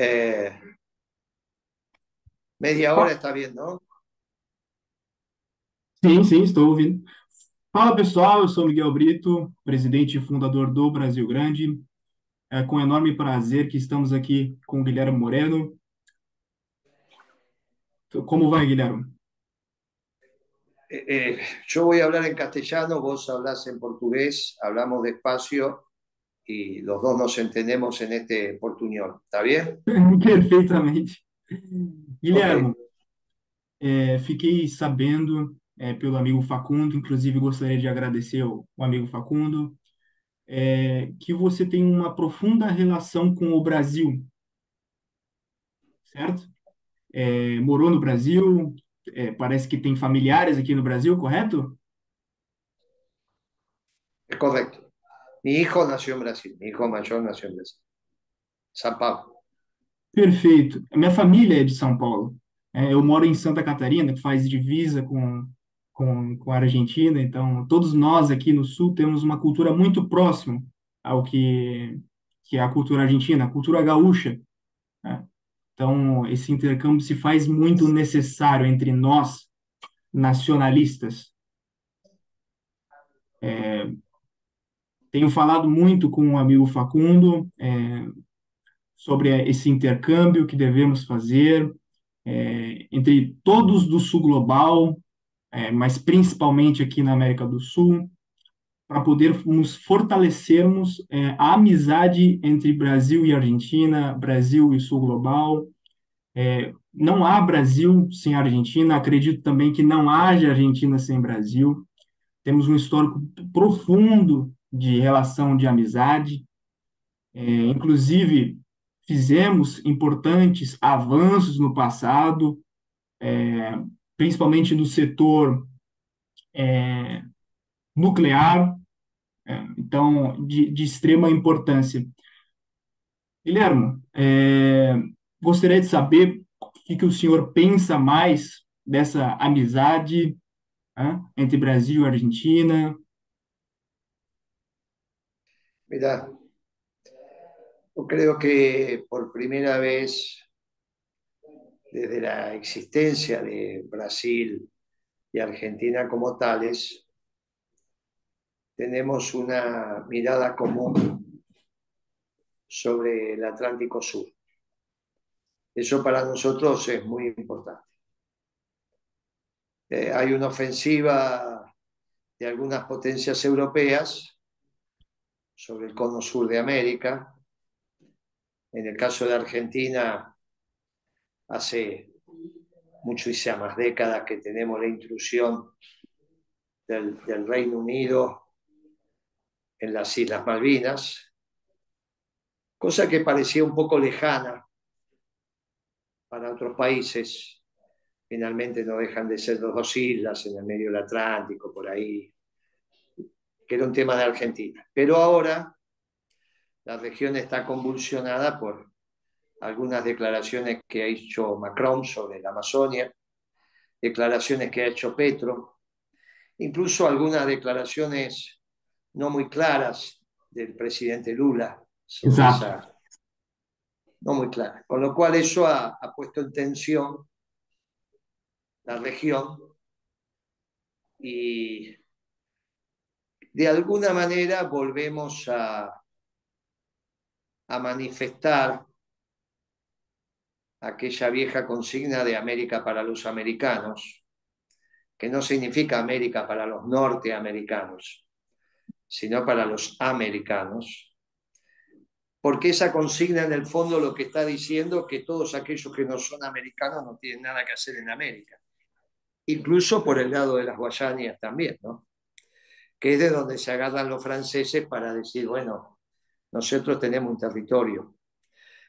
Eh, media hora está bien, não? Sim, sim, estou ouvindo. Fala pessoal, eu sou Miguel Brito, presidente e fundador do Brasil Grande. É com enorme prazer que estamos aqui com o Guilherme Moreno. Como vai, Guilherme? Eh, eh, yo voy a hablar en castellano, vos hablas en portugués, hablamos despacio y los dos nos entendemos en este portuñol. ¿Está bien? Perfeitamente. Guilherme, Ok. é, fiquei sabendo é, pelo amigo Facundo, inclusive gostaria de agradecer o, o amigo Facundo, é, que você tem uma profunda relação com o Brasil, certo? É, morou no Brasil, é, parece que tem familiares aqui no Brasil, correto? Es correcto. Mi hijo nació en Brasil, mi hijo mayor nació en Brasil. San Pablo. Perfeito. Minha família é de São Paulo. É, eu moro em Santa Catarina, que faz divisa com, com, com a Argentina, então todos nós aqui no Sul temos uma cultura muito próxima ao que, que é a cultura argentina, a cultura gaúcha, né? Então, esse intercâmbio se faz muito necessário entre nós, nacionalistas. É, tenho falado muito com o amigo Facundo, é, sobre esse intercâmbio que devemos fazer é, entre todos do Sul Global, é, mas principalmente aqui na América do Sul, para podermos fortalecermos é, a amizade entre Brasil e Argentina, Brasil e Sul Global. É, não há Brasil sem Argentina, acredito também que não haja Argentina sem Brasil. Temos um histórico profundo de relação de amizade, é, inclusive fizemos importantes avanços no passado, é, principalmente no setor é, nuclear, é, então, de, de, extrema importância. Guilherme, é, gostaria de saber o que, que, o senhor pensa mais dessa amizade entre Brasil e Argentina. Mira, Yo creo que por primera vez desde la existencia de Brasil y Argentina como tales, tenemos una mirada común sobre el Atlántico Sur. Eso para nosotros es muy importante. Eh, hay una ofensiva de algunas potencias europeas sobre el cono sur de América, en el caso de Argentina, hace muchísimas décadas que tenemos la intrusión del, Reino Unido en las Islas Malvinas, cosa que parecía un poco lejana para otros países. Finalmente no dejan de ser dos islas en el medio del Atlántico, por ahí, que era un tema de Argentina. Pero ahora la región está convulsionada por algunas declaraciones que ha hecho Macron sobre la Amazonia, declaraciones que ha hecho Petro, incluso algunas declaraciones no muy claras del presidente Lula sobre esa, no muy claras. Con lo cual eso ha, ha puesto en tensión la región y de alguna manera volvemos a manifestar aquella vieja consigna de América para los americanos, que no significa América para los norteamericanos, sino para los americanos, porque esa consigna en el fondo lo que está diciendo que todos aquellos que no son americanos no tienen nada que hacer en América, incluso por el lado de las Guayanías también, ¿no? Que es de donde se agarran los franceses para decir, bueno, nosotros tenemos un territorio.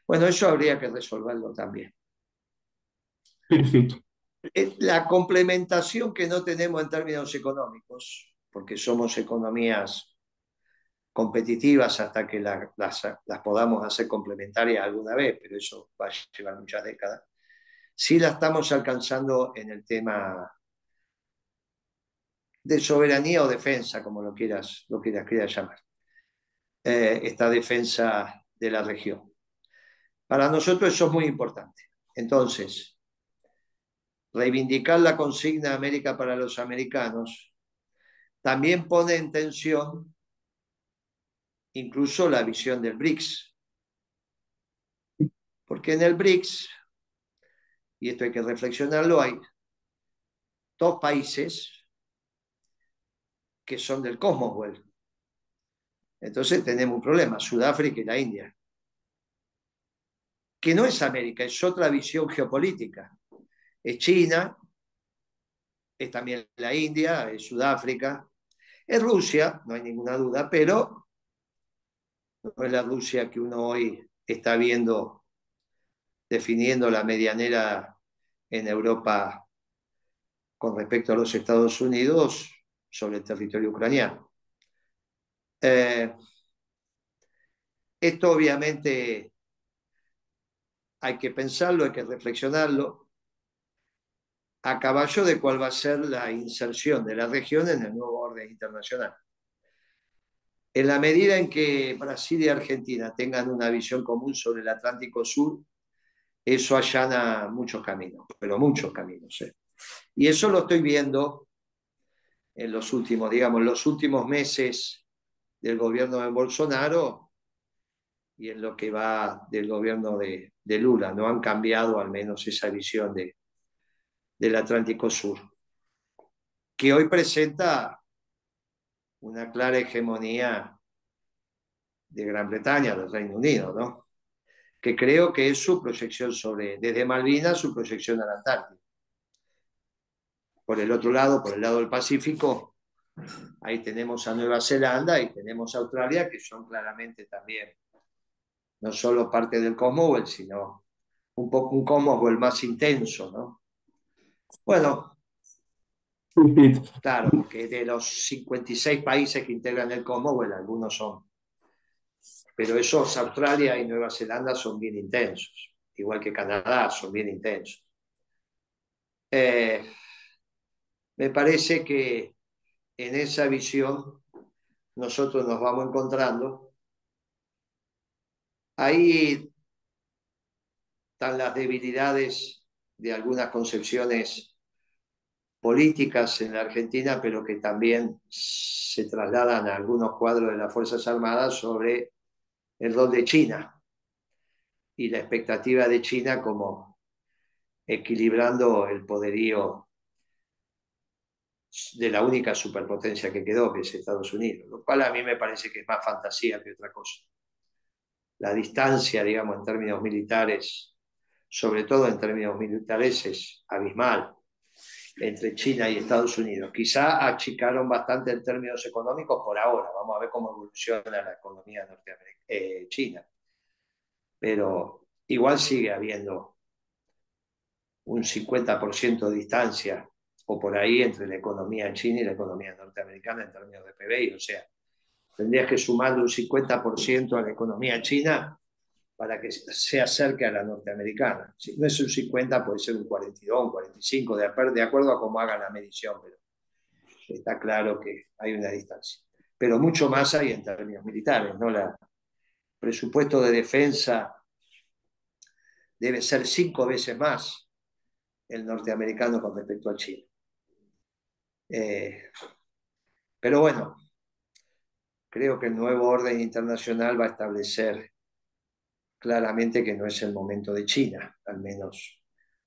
Bueno, eso habría que resolverlo también. Perfecto. La complementación que no tenemos en términos económicos, porque somos economías competitivas hasta que la, las, las, podamos hacer complementarias alguna vez, pero eso va a llevar muchas décadas, sí la estamos alcanzando en el tema de soberanía o defensa, como lo quieras, lo quieras, quieras llamar eh, esta defensa de la región. Para nosotros eso es muy importante. Entonces, reivindicar la consigna América para los americanos también pone en tensión incluso la visión del BRICS. Porque en el BRICS, y esto hay que reflexionarlo, hay dos países que son del Commonwealth. Entonces tenemos un problema, Sudáfrica y la India. Que no es América, es otra visión geopolítica. Es China, es también la India, es Sudáfrica, es Rusia, no hay ninguna duda, pero no es la Rusia que uno hoy está viendo definiendo la medianera en Europa con respecto a los Estados Unidos sobre el territorio ucraniano. Eh, esto obviamente hay que pensarlo, hay que reflexionarlo, a caballo de cuál va a ser la inserción de la región en el nuevo orden internacional. En la medida en que Brasil y Argentina tengan una visión común sobre el Atlántico Sur, eso allana muchos caminos, pero muchos caminos. ¿eh? Y eso lo estoy viendo en los últimos, digamos, los últimos meses del gobierno de Bolsonaro y en lo que va del gobierno de, Lula. No han cambiado al menos esa visión de, del Atlántico Sur, que hoy presenta una clara hegemonía de Gran Bretaña, del Reino Unido, ¿no? que creo que es su proyección sobre, desde Malvinas, su proyección al Antártico. Por el otro lado, por el lado del Pacífico, ahí tenemos a Nueva Zelanda y tenemos a Australia, que son claramente también no solo parte del Commonwealth, sino un poco un Commonwealth más intenso, ¿no? Bueno, claro, que de los 56 países que integran el Commonwealth, algunos son pero esos Australia y Nueva Zelanda son bien intensos, igual que Canadá, son bien intensos. Eh, me parece que en esa visión nosotros nos vamos encontrando. Ahí están las debilidades de algunas concepciones políticas en la Argentina, pero que también se trasladan a algunos cuadros de las Fuerzas Armadas sobre el rol de China y la expectativa de China como equilibrando el poderío de la única superpotencia que quedó, que es Estados Unidos, lo cual a mí me parece que es más fantasía que otra cosa. La distancia, digamos, en términos militares, sobre todo en términos militares, es abismal entre China y Estados Unidos. Quizá achicaron bastante en términos económicos por ahora. Vamos a ver cómo evoluciona la economía eh, china. Pero igual sigue habiendo un 50% de distancia o por ahí entre la economía china y la economía norteamericana en términos de PBI. O sea, tendrías que sumarle un 50% a la economía china para que se acerque a la norteamericana. Si no es un 50, puede ser un 42, un 45, de, acuerdo a cómo hagan la medición, pero está claro que hay una distancia. Pero mucho más hay en términos militares, ¿no? El presupuesto de defensa debe ser cinco veces más el norteamericano con respecto a China. Eh, pero bueno, creo que el nuevo orden internacional va a establecer claramente que no es el momento de China, al menos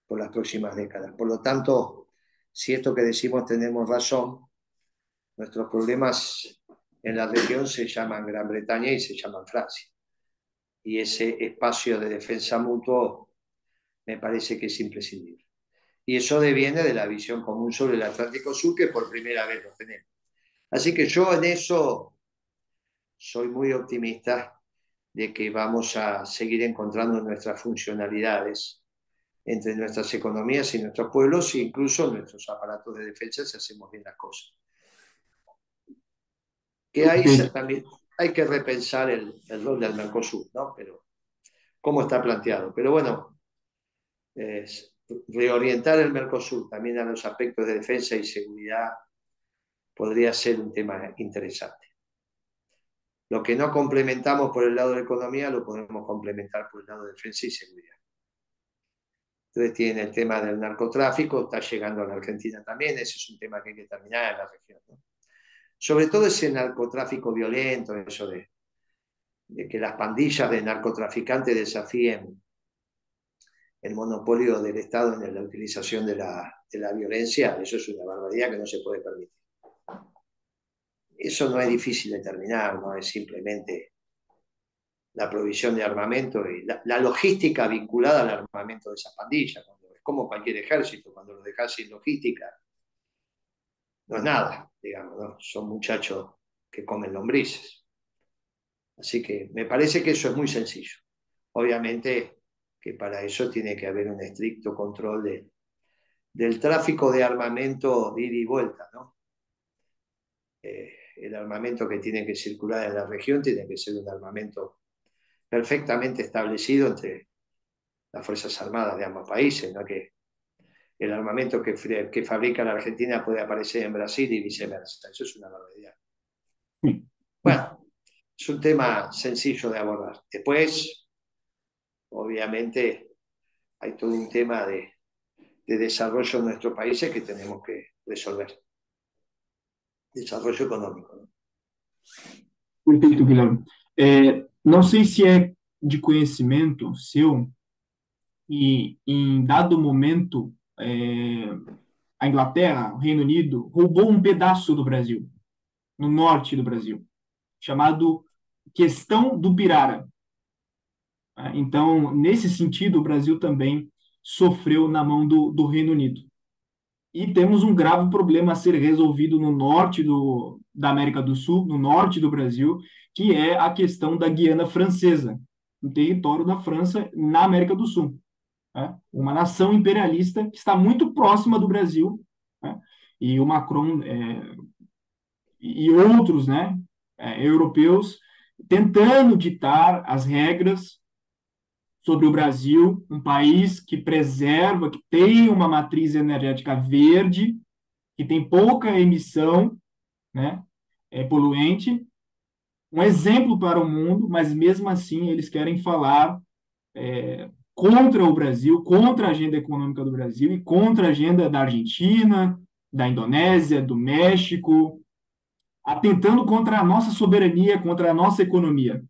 por las próximas décadas. Por lo tanto, si esto que decimos tenemos razón, nuestros problemas en la región se llaman Gran Bretaña y se llaman Francia. Y ese espacio de defensa mutuo me parece que es imprescindible. Y eso deviene de la visión común sobre el Atlántico Sur, que por primera vez lo tenemos. Así que yo en eso soy muy optimista de que vamos a seguir encontrando nuestras funcionalidades entre nuestras economías y nuestros pueblos e incluso nuestros aparatos de defensa si hacemos bien las cosas. Que ahí también hay que repensar el, el, rol del Mercosur, ¿no? Pero cómo está planteado. Pero bueno, reorientar el Mercosur también a los aspectos de defensa y seguridad podría ser un tema interesante. Lo que no complementamos por el lado de economía lo podemos complementar por el lado de defensa y seguridad. Entonces tiene el tema del narcotráfico, está llegando a la Argentina también, ese es un tema que hay que terminar en la región. Sobre todo ese narcotráfico violento, eso de, de que las pandillas de narcotraficantes desafíen el monopolio del Estado en la utilización de la, violencia, eso es una barbaridad que no se puede permitir. Eso no es difícil de terminar, no es simplemente la provisión de armamento y la, logística vinculada al armamento de esas pandillas. Es como cualquier ejército, cuando lo dejas sin logística, no es nada, digamos, son muchachos que comen lombrices. Así que me parece que eso es muy sencillo. Obviamente que para eso tiene que haber un estricto control de, del tráfico de armamento de ida y vuelta, ¿no? Eh, el armamento que tiene que circular en la región tiene que ser un armamento perfectamente establecido entre las Fuerzas Armadas de ambos países, no que el armamento que, que fabrica la Argentina puede aparecer en Brasil y viceversa. Eso es una barbaridad. Bueno, es un tema sencillo de abordar. Después, obviamente, hay todo un tema de, de desarrollo en nuestros países que tenemos que resolver desarrollo econômico. Perfeito, Guilherme. É, não sei se é de conhecimento seu e em dado momento é, a Inglaterra, o Reino Unido, roubou um pedaço do Brasil, no norte do Brasil, chamado Questão do Pirara. Então, nesse sentido, o Brasil também sofreu na mão do, do Reino Unido. E temos um grave problema a ser resolvido no norte do, da América do Sul, no norte do Brasil, que é a questão da Guiana Francesa, um território da França na América do Sul. Né? Uma nação imperialista que está muito próxima do Brasil, né? e o Macron é, e outros né, é, europeus tentando ditar as regras sobre o Brasil, um país que preserva, que tem uma matriz energética verde, que tem pouca emissão né, é, poluente, um exemplo para o mundo, mas mesmo assim eles querem falar é, contra o Brasil, contra a agenda econômica do Brasil e contra a agenda da Argentina, da Indonésia, do México, atentando contra a nossa soberania, contra a nossa economia.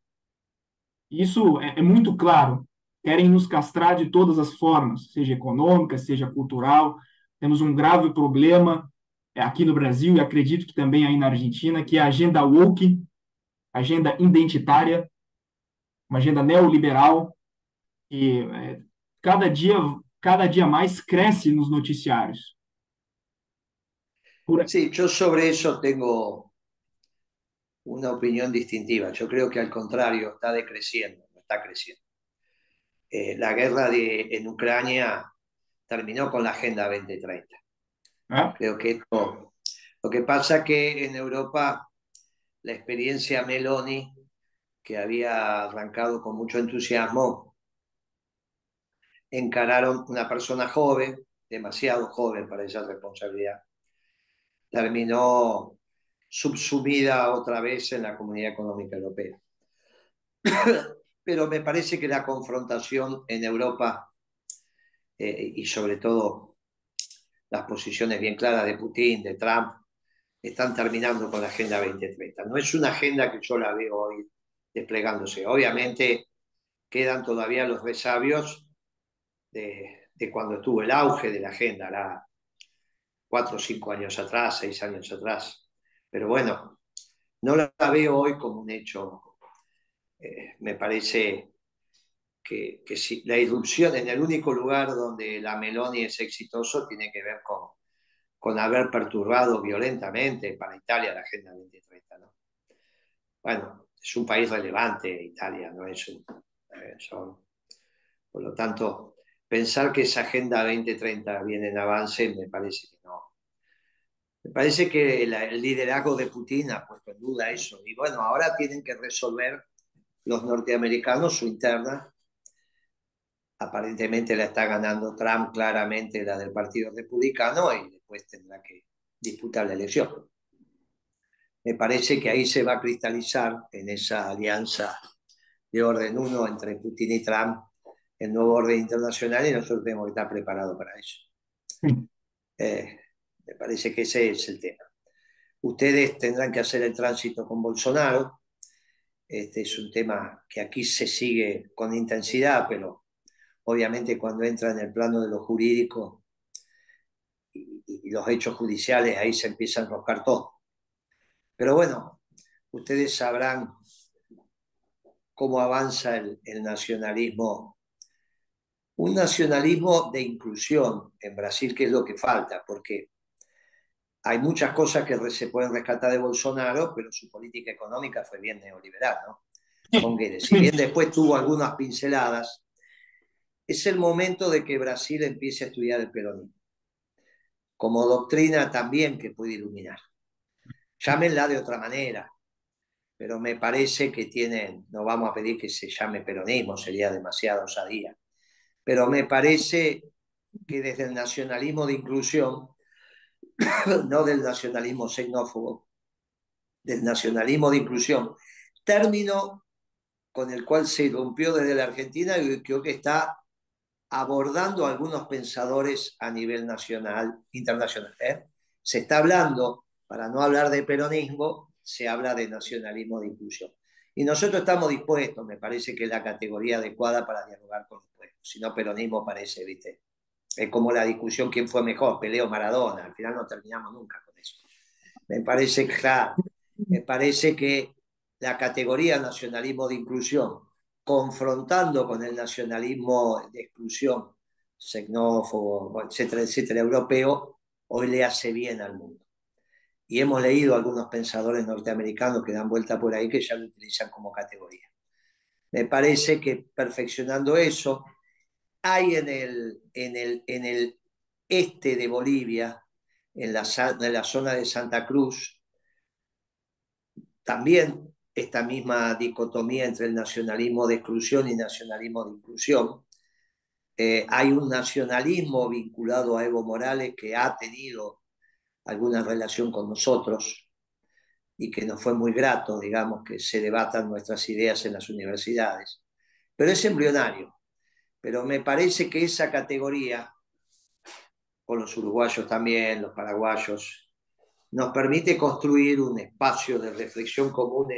Isso é, é muito claro querem nos castrar de todas as formas, seja econômica, seja cultural. Temos um grave problema é, aqui no Brasil e acredito que também aí na Argentina, que é a agenda woke, agenda identitária, uma agenda neoliberal que é, cada dia cada dia mais cresce nos noticiários. Por... Sí, sobre eso tengo una opinión distintiva. Yo creo que al contrario está decreciendo, está creciendo. Eh, la guerra de, en Ucrania terminó con la Agenda 2030. ¿Ah? Creo que esto, lo que pasa es que en Europa la experiencia Meloni, que había arrancado con mucho entusiasmo, encararon una persona joven, demasiado joven para esa responsabilidad, terminó subsumida otra vez en la Comunidad Económica Europea. Pero me parece que la confrontación en Europa eh, y sobre todo las posiciones bien claras de Putin, de Trump, están terminando con la Agenda 2030. No es una agenda que yo la veo hoy desplegándose. Obviamente quedan todavía los resabios de, de cuando estuvo el auge de la agenda, la cuatro o cinco años atrás, seis años atrás. Pero bueno, no la veo hoy como un hecho eh, me parece que, que si, la irrupción en el único lugar donde la Meloni es exitoso tiene que ver con, con haber perturbado violentamente para Italia la Agenda 2030. ¿no? Bueno, es un país relevante Italia, no es un... Eh, son, por lo tanto, pensar que esa Agenda 2030 viene en avance me parece que no. Me parece que el liderazgo de Putin ha puesto en duda eso. Y bueno, ahora tienen que resolver los norteamericanos su interna. Aparentemente la está ganando Trump claramente, la del Partido Republicano, y después tendrá que disputar la elección. me parece que ahí se va a cristalizar en esa alianza de orden uno entre Putin y Trump el nuevo orden internacional y nosotros tenemos que estar preparados para eso. Eh, me parece que ese es el tema. Ustedes tendrán que hacer el tránsito con Bolsonaro. Este es un tema que aquí se sigue con intensidad, pero obviamente cuando entra en el plano de lo jurídico y, los hechos judiciales, ahí se empieza a enroscar todo. Pero bueno, ustedes sabrán cómo avanza el, el nacionalismo un nacionalismo de inclusión en Brasil, que es lo que falta, porque hay muchas cosas que se pueden rescatar de Bolsonaro, pero su política económica fue bien neoliberal, ¿no? Si bien después tuvo algunas pinceladas, es el momento de que Brasil empiece a estudiar el peronismo, como doctrina también que puede iluminar. Llámenla de otra manera, pero me parece que tienen, no vamos a pedir que se llame peronismo, sería demasiado osadía, pero me parece que desde el nacionalismo de inclusión, no del nacionalismo xenófobo, del nacionalismo de inclusión, término con el cual se rompió desde la Argentina y creo que está abordando algunos pensadores a nivel nacional, internacional. ¿eh? Se está hablando, para no hablar de peronismo, se habla de nacionalismo de inclusión. Y nosotros estamos dispuestos, me parece que es la categoría adecuada para dialogar con los pueblos. Si no, peronismo parece, ¿viste? Es como la discusión quién fue mejor, Peleo Maradona. Al final no terminamos nunca con eso. Me parece que, me parece que la categoría nacionalismo de inclusión, confrontando con el nacionalismo de exclusión, xenófobo, etcétera, etcétera, europeo, hoy le hace bien al mundo y hemos leído algunos pensadores norteamericanos que dan vuelta por ahí que ya lo utilizan como categoría. Me parece que perfeccionando eso, hay en el, en el, en el este de Bolivia, en la, en la zona de Santa Cruz, también esta misma dicotomía entre el nacionalismo de exclusión y nacionalismo de inclusión. Eh, hay un nacionalismo vinculado a Evo Morales que ha tenido alguna relación con nosotros y que nos fue muy grato, digamos, que se debatan nuestras ideas en las universidades. Pero es embrionario. Pero me parece que esa categoría, con los uruguayos también, los paraguayos, nos permite construir un espacio de reflexión común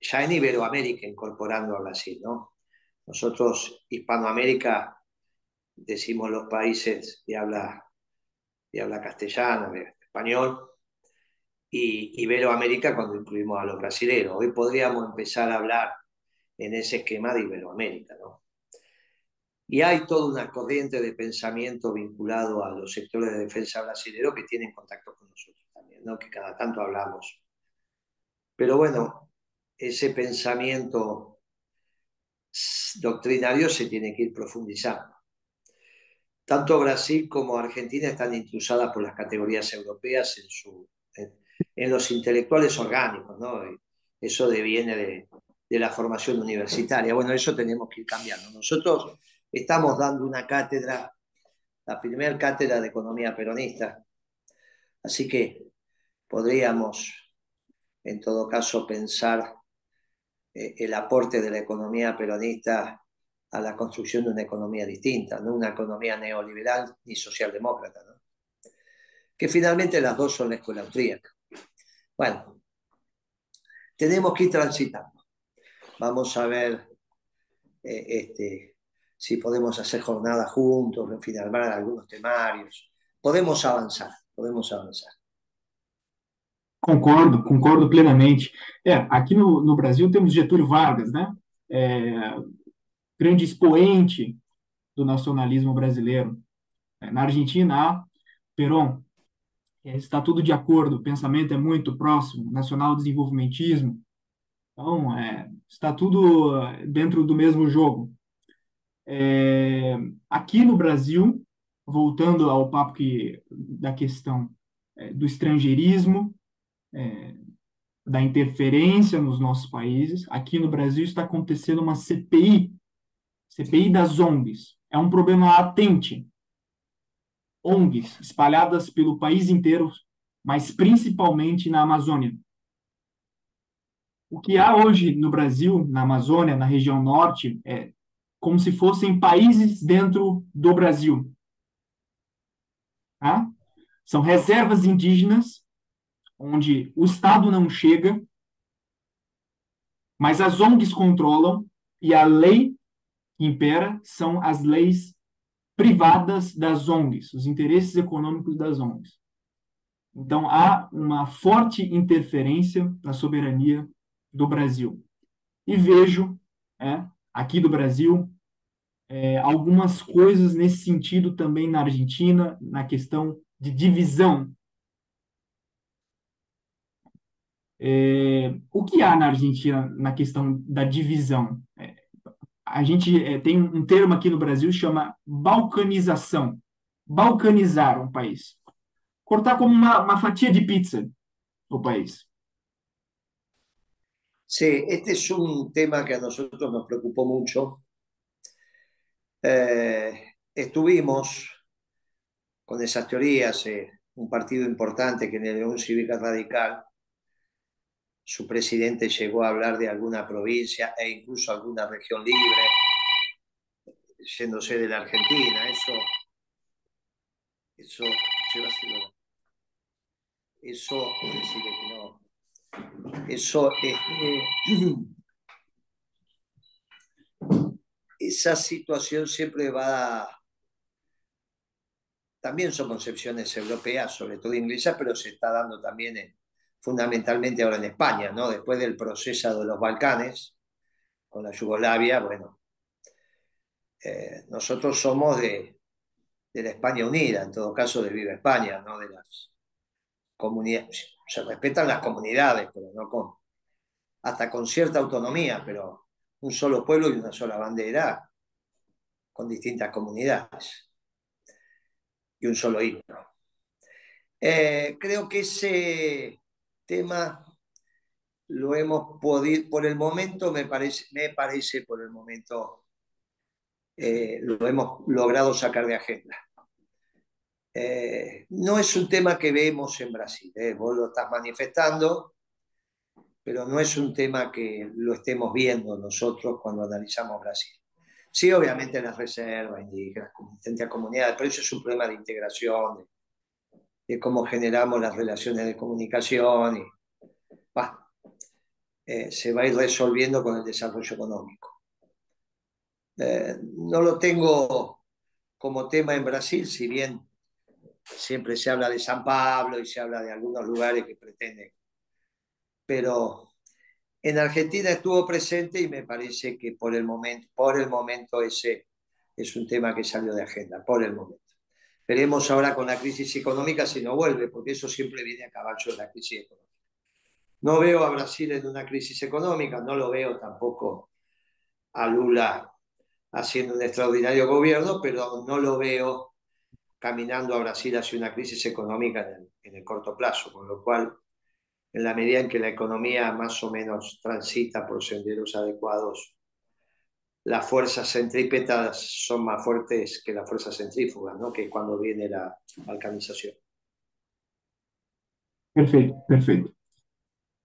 ya en Iberoamérica, incorporando a Brasil, ¿no? Nosotros, Hispanoamérica, decimos los países de habla y habla castellano, español, y Iberoamérica cuando incluimos a los brasileños. Hoy podríamos empezar a hablar en ese esquema de Iberoamérica, ¿no? Y hay toda una corriente de pensamiento vinculado a los sectores de defensa brasileños que tienen contacto con nosotros también, ¿no? Que cada tanto hablamos. Pero bueno, ese pensamiento doctrinario se tiene que ir profundizando. Tanto Brasil como Argentina están intrusadas por las categorías europeas en, su, en, los intelectuales orgánicos, ¿no? Eso deviene de, de la formación universitaria. Bueno, eso tenemos que ir cambiando. Nosotros estamos dando una cátedra, la primera cátedra de economía peronista, así que podríamos, en todo caso, pensar eh, el aporte de la economía peronista a la construcción de una economía distinta, no una economía neoliberal ni socialdemócrata, ¿no? que finalmente las dos son la escuela austríaca. Bueno, tenemos que ir transitando. Vamos a ver eh, este, si podemos hacer jornadas juntos, en fin, armar algunos temarios. Podemos avanzar, podemos avanzar. Concordo, concordo plenamente. É, aqui no, no Brasil temos Getúlio Vargas, né? É, grande expoente do nacionalismo brasileiro. É, na Argentina, há Perón, é, está tudo de acordo, o pensamento é muito próximo, nacional desenvolvimentismo, então é, está tudo é, dentro do mesmo jogo. É, aqui no Brasil, voltando ao papo que, da questão é, do estrangeirismo, da interferência nos nossos países, aqui no Brasil está acontecendo uma CPI CPI das ONGs é um problema latente. ONGs espalhadas pelo país inteiro mas principalmente na Amazônia. O que há hoje no Brasil, na Amazônia, na região norte, é como se fossem países dentro do Brasil. Tá? São reservas indígenas, onde o Estado não chega, mas as ONGs controlam e a lei que impera são as leis privadas das ONGs, os interesses econômicos das ONGs. Então, há uma forte interferência na soberania do Brasil. E vejo, é, aqui do Brasil, é, algumas coisas nesse sentido também na Argentina, na questão de divisão. É, o que há na Argentina na questão da divisão? É, a gente é, tem um termo aqui no Brasil chama balcanização. Balcanizar um país cortar como una, una fatia de pizza o país. Sí, este es un tema que a nosotros nos preocupó mucho. Eh, estuvimos con esas teorías, eh, un partido importante que en el León Cívica Radical, su presidente llegó a hablar de alguna provincia e incluso alguna región libre, yéndose de la Argentina. Eso, eso, eso, que no, eso, este, esa situación siempre va, también son concepciones europeas, sobre todo inglesas, pero se está dando también fundamentalmente ahora en España, ¿no? Después del proceso de los Balcanes, con la Yugoslavia, bueno, eh, nosotros somos de, de, la España unida, en todo caso de Viva España, ¿no? De las comunidades, se respetan las comunidades, pero no con, hasta con cierta autonomía, pero un solo pueblo y una sola bandera con distintas comunidades y un solo himno. Eh, creo que ese tema lo hemos podido, por el momento, me parece, me parece por el momento, eh, lo hemos logrado sacar de agenda. Eh, no es un tema que vemos en Brasil, eh. vos lo estás manifestando, pero no es un tema que lo estemos viendo nosotros cuando analizamos Brasil. Sí, obviamente las reservas indígenas, distintas comunidades, pero eso es un problema de integración, de, cómo generamos las relaciones de comunicación y eh, se va a ir resolviendo con el desarrollo económico. no lo tengo como tema en Brasil, si bien siempre se habla de San Pablo y se habla de algunos lugares que pretenden. Pero en Argentina estuvo presente y me parece que por el momento, por el momento ese es un tema que salió de agenda, por el momento. Veremos ahora con la crisis económica si no vuelve, porque eso siempre viene a caballo de la crisis económica. No veo a Brasil en una crisis económica, no lo veo tampoco a Lula haciendo un extraordinario gobierno, pero no lo veo caminando a Brasil hacia una crisis económica en el, corto plazo, con lo cual, en la medida en que la economía más o menos transita por senderos adecuados, las fuerzas centrípetas son más fuertes que las fuerzas centrífugas, ¿no? que cuando viene la balcanización. Perfecto, perfecto.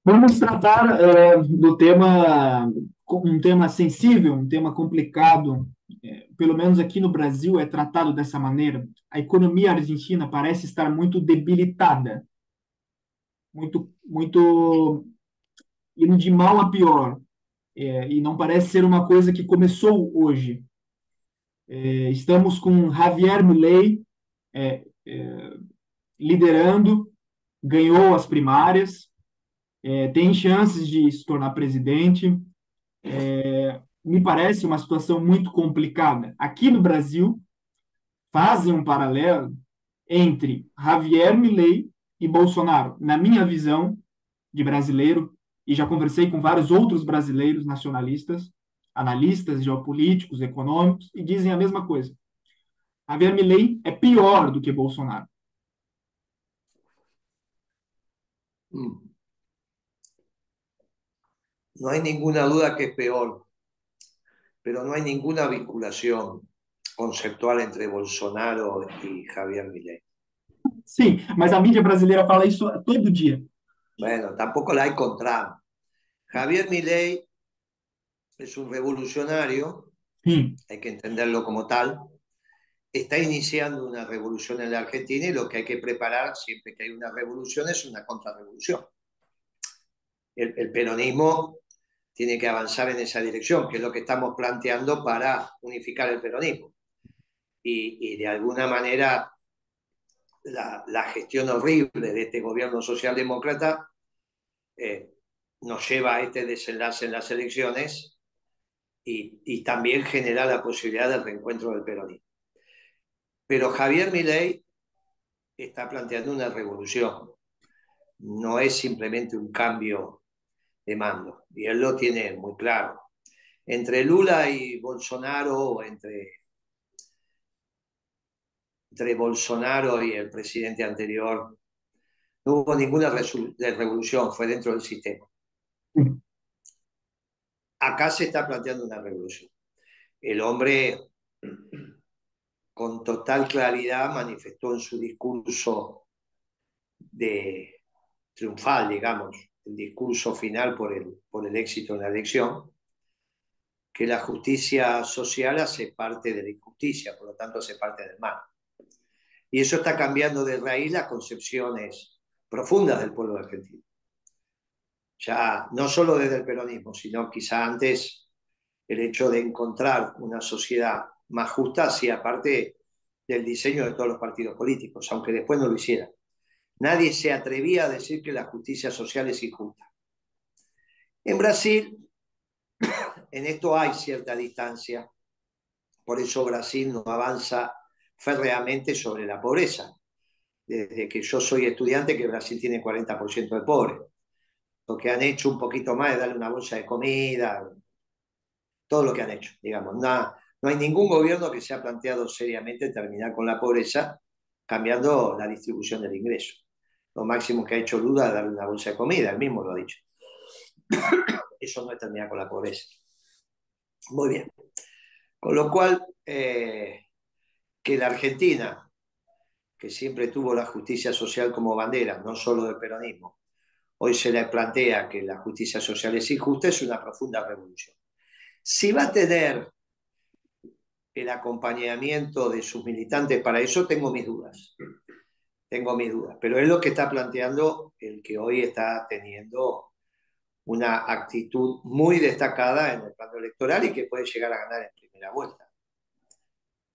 Vamos tratar uh, do tema, um tema sensível, um tema complicado, é, pelo menos aqui no Brasil, é tratado dessa maneira. A economia argentina parece estar muito debilitada, muito, muito indo de mal a pior. É, e não parece ser uma coisa que começou hoje. É, estamos com Javier Milei é, é, liderando, ganhou as primárias, é, tem chances de se tornar presidente. É, me parece uma situação muito complicada. Aqui no Brasil, fazem um paralelo entre Javier Milei e Bolsonaro. Na minha visão de brasileiro, e já conversei com vários outros brasileiros nacionalistas, analistas geopolíticos, econômicos, e dizem a mesma coisa. Javier Milei é pior do que Bolsonaro. Não há nenhuma dúvida que é pior. pero no hay ninguna vinculación conceptual entre Bolsonaro y Javier Milei. Sim, mas a mídia brasileira fala isso todo dia. Bueno, tampoco la encontramos. Javier Milei es un revolucionario, Sim, hay que entenderlo como tal. Está iniciando una revolución en la Argentina y lo que hay que preparar siempre que hay una revolución es una contrarrevolución. El, el peronismo tiene que avanzar en esa dirección, que es lo que estamos planteando para unificar el peronismo. Y, de alguna manera la, la, gestión horrible de este gobierno socialdemócrata eh, nos lleva a este desenlace en las elecciones y, y, también genera la posibilidad del reencuentro del peronismo. Pero Javier Milei está planteando una revolución, no es simplemente un cambio de mando, y él lo tiene muy claro. Entre Lula y Bolsonaro, entre entre Bolsonaro y el presidente anterior, no hubo ninguna revolución, fue dentro del sistema. Acá se está planteando una revolución. El hombre con total claridad manifestó en su discurso de triunfal, digamos, el discurso final por el, por el éxito en la elección, que la justicia social hace parte de la injusticia, por lo tanto hace parte del mal. Y eso está cambiando de raíz las concepciones profundas del pueblo argentino. Ya no solo desde el peronismo, sino quizá antes el hecho de encontrar una sociedad más justa hacía parte del diseño de todos los partidos políticos, aunque después no lo hicieran. Nadie se atrevía a decir que la justicia social es injusta. En Brasil, en esto hay cierta distancia, por eso Brasil no avanza férreamente sobre la pobreza. Desde que yo soy estudiante, que Brasil tiene 40% de pobres. Lo que han hecho un poquito más es darle una bolsa de comida, todo lo que han hecho, digamos. No, no hay ningún gobierno que se ha planteado seriamente terminar con la pobreza cambiando la distribución del ingreso. Lo máximo que ha hecho Lula es darle una bolsa de comida, él mismo lo ha dicho. Eso no es con la pobreza. Muy bien. Con lo cual, eh, que la Argentina, que siempre tuvo la justicia social como bandera, no solo del peronismo, hoy se le plantea que la justicia social es injusta, es una profunda revolución. Si va a tener el acompañamiento de sus militantes para eso, tengo mis dudas. Tengo mis dudas. Pero es lo que está planteando el que hoy está teniendo una actitud muy destacada en el plano electoral y que puede llegar a ganar en primera vuelta.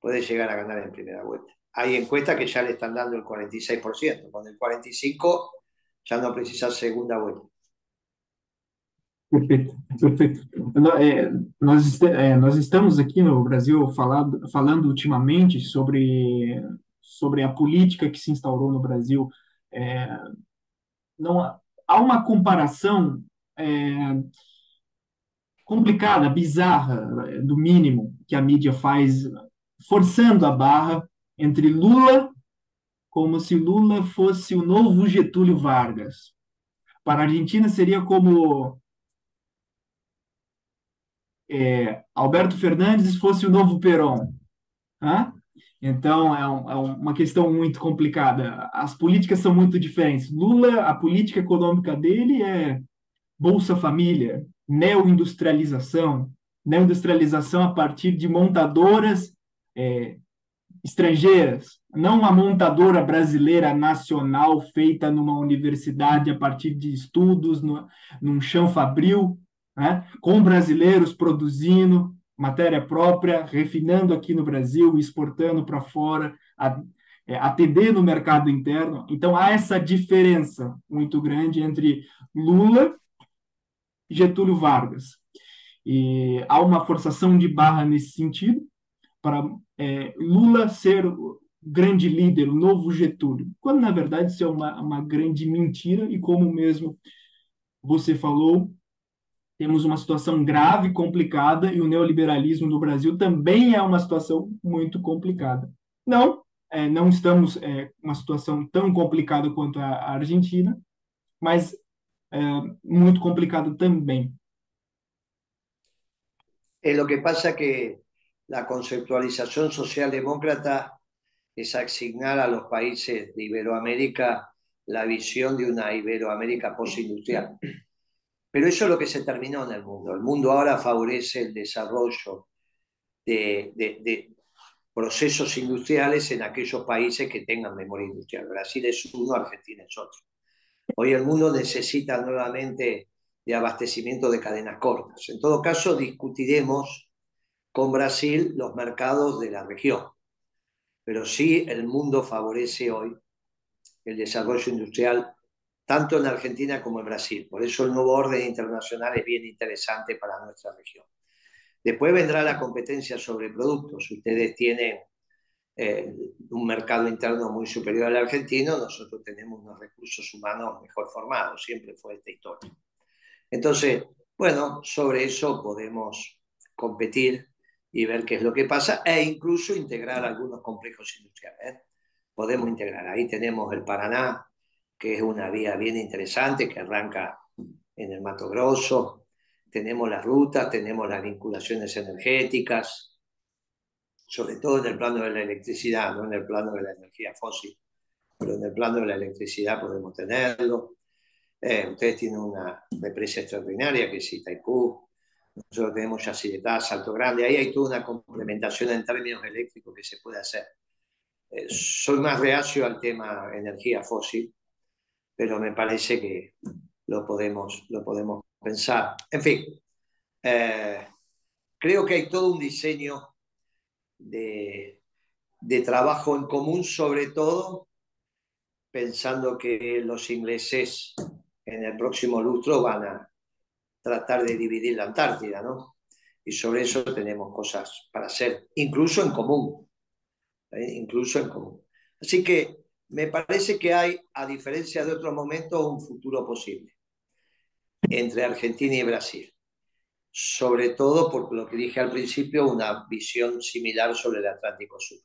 Puede llegar a ganar en primera vuelta. Hay encuestas que ya le están dando el 46%, con el 45% ya no precisa segunda vuelta. Perfeito, perfeito. É, nós, é, nós estamos aqui no Brasil falado, falando ultimamente sobre, sobre a política que se instaurou no Brasil. É, não, há uma comparação é, complicada, bizarra, do mínimo, que a mídia faz, forçando a barra entre Lula, como se Lula fosse o novo Getúlio Vargas. Para a Argentina seria como é, Alberto Fernandes fosse o novo Perón. Hã? Então, é, um, é, uma questão muito complicada. As políticas são muito diferentes. Lula, a política econômica dele é Bolsa Família, neoindustrialização, neoindustrialização a partir de montadoras é, estrangeiras, não uma montadora brasileira nacional feita numa universidade a partir de estudos no, num chão fabril, né? com brasileiros produzindo matéria própria, refinando aqui no Brasil, exportando para fora, é, atendendo o mercado interno. Então, há essa diferença muito grande entre Lula e Getúlio Vargas. E há uma forçação de barra nesse sentido, para é, Lula ser o grande líder, o novo Getúlio, quando na verdade isso é uma, uma grande mentira, e como mesmo você falou, temos uma situação grave, complicada, e o neoliberalismo no Brasil também é uma situação muito complicada. Não, é, não estamos é, uma situação tão complicada quanto a Argentina, mas é, muito complicada também. É o que pasa que a conceptualização socialdemócrata es asignar a los países de Iberoamérica la visión de una Iberoamérica postindustrial. Pero eso es lo que se terminó en el mundo. El mundo ahora favorece el desarrollo de, procesos industriales en aquellos países que tengan memoria industrial. Brasil es uno, Argentina es otro. Hoy el mundo necesita nuevamente de abastecimiento de cadenas cortas. En todo caso, discutiremos con Brasil los mercados de la región. Pero sí, el mundo favorece hoy el desarrollo industrial tanto en Argentina como en Brasil. Por eso el nuevo orden internacional es bien interesante para nuestra región. Después vendrá la competencia sobre productos. Ustedes tienen eh, un mercado interno muy superior al argentino, nosotros tenemos unos recursos humanos mejor formados, siempre fue esta historia. Entonces, bueno, sobre eso podemos competir y ver qué es lo que pasa e incluso integrar algunos complejos industriales. ¿eh? Podemos integrar. Ahí tenemos el Paraná, que es una vía bien interesante que arranca en el Mato Grosso. Tenemos las rutas, tenemos las vinculaciones energéticas, sobre todo en el plano de la electricidad, no en el plano de la energía fósil, pero en el plano de la electricidad podemos tenerlo. Eh, ustedes tienen una represa extraordinaria que es Itaipú, nosotros tenemos Yacyretá, Salto Grande, ahí hay toda una complementación en términos eléctricos que se puede hacer. Eh, soy más reacio al tema energía fósil, pero me parece que lo podemos, lo podemos pensar. En fin, eh, creo que hay todo un diseño de, de trabajo en común, sobre todo pensando que los ingleses en el próximo lustro van a tratar de dividir la Antártida, ¿no? Y sobre eso tenemos cosas para hacer, incluso en común, ¿eh? incluso en común. Así que me parece que hay, a diferencia de otros momentos, un futuro posible entre Argentina y Brasil. Sobre todo por lo que dije al principio, una visión similar sobre el Atlántico Sur.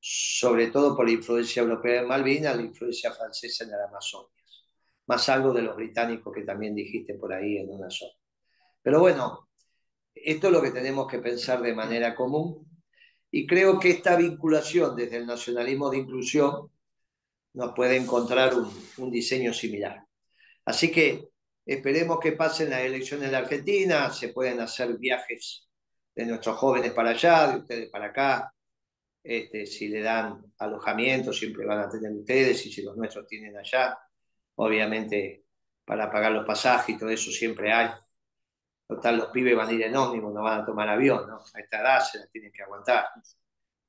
Sobre todo por la influencia europea en Malvinas, la influencia francesa en el Amazonia más algo de los británicos que también dijiste por ahí en una zona. Pero bueno, esto es lo que tenemos que pensar de manera común y creo que esta vinculación desde el nacionalismo de inclusión nos puede encontrar un, diseño similar. Así que esperemos que pasen las elecciones la Argentina, se pueden hacer viajes de nuestros jóvenes para allá, de ustedes para acá. Este, si le dan alojamiento, siempre van a tener ustedes, y si los nuestros tienen allá, obviamente para pagar los pasajes y todo eso siempre hay. Total, los pibes van a ir en ómnibus, no van a tomar avión, ¿no? A esta edad se las tienen que aguantar.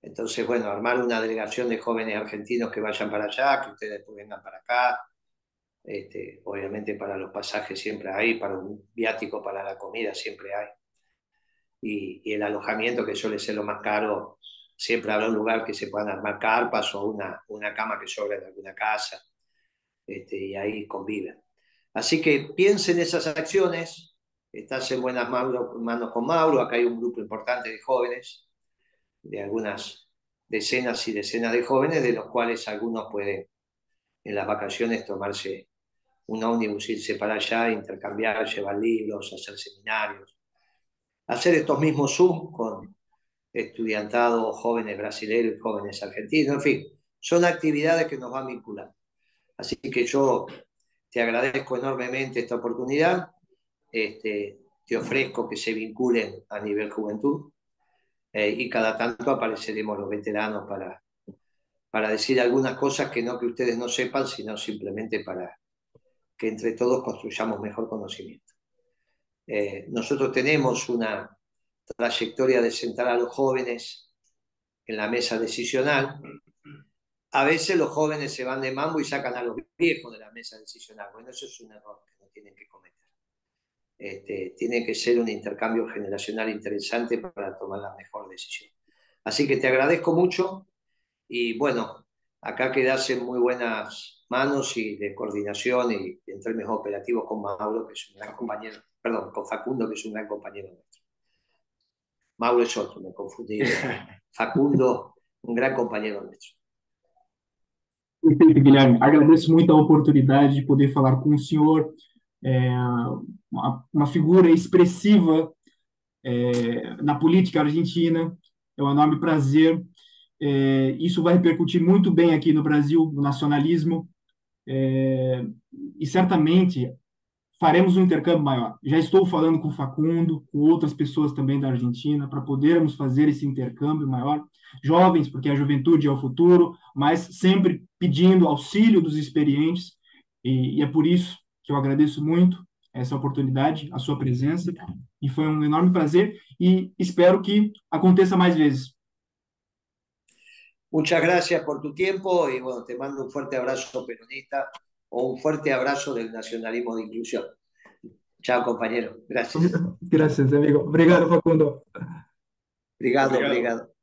Entonces, bueno, armar una delegación de jóvenes argentinos que vayan para allá, que ustedes vengan para acá. Este, obviamente para los pasajes siempre hay, para un viático, para la comida siempre hay. Y, y, el alojamiento, que suele ser lo más caro, siempre habrá un lugar que se puedan armar carpas o una, una cama que sobra en alguna casa. Este, y ahí conviven. Así que piensen esas acciones, estás en buenas manos con Mauro, acá hay un grupo importante de jóvenes, de algunas decenas y decenas de jóvenes, de los cuales algunos pueden en las vacaciones tomarse un ómnibus, irse para allá, intercambiar, llevar libros, hacer seminarios, hacer estos mismos Zoom con estudiantados jóvenes brasileños jóvenes argentinos, en fin, son actividades que nos van vinculando. Así que yo te agradezco enormemente esta oportunidad. Este, te ofrezco que se vinculen a nivel juventud eh, y cada tanto apareceremos los veteranos para, para decir algunas cosas que no que ustedes no sepan, sino simplemente para que entre todos construyamos mejor conocimiento. Eh, nosotros tenemos una trayectoria de sentar a los jóvenes en la mesa decisional a veces los jóvenes se van de mambo y sacan a los viejos de la mesa decisional. Bueno, eso es un error que no tienen que cometer. Este, tiene que ser un intercambio generacional interesante para tomar la mejor decisión. Así que te agradezco mucho y bueno, acá quedas en muy buenas manos y de coordinación y en términos operativos con Mauro, que es un gran compañero, perdón, con Facundo, que es un gran compañero nuestro. Mauro es otro, me confundí. Facundo, un gran compañero nuestro. Perfeito, Guilherme. Agradeço muito a oportunidade de poder falar com o senhor, é, uma, uma, figura expressiva é, na política argentina. É um enorme prazer. é, isso vai repercutir muito bem aqui no Brasil, no nacionalismo, é, e certamente faremos um intercâmbio maior. Já estou falando com o Facundo, com outras pessoas também da Argentina, para podermos fazer esse intercâmbio maior. Jovens, porque a juventude é o futuro, mas sempre pedindo auxílio dos experientes, e, e é por isso que eu agradeço muito essa oportunidade, a sua presença, e foi um enorme prazer, e espero que aconteça mais vezes. Muchas gracias por tu tiempo y bueno, te mando un fuerte abrazo peronista o un fuerte abrazo del nacionalismo de inclusión. Chao, compañero. Gracias. Gracias, amigo. Obrigado, Facundo. Obrigado, obrigado.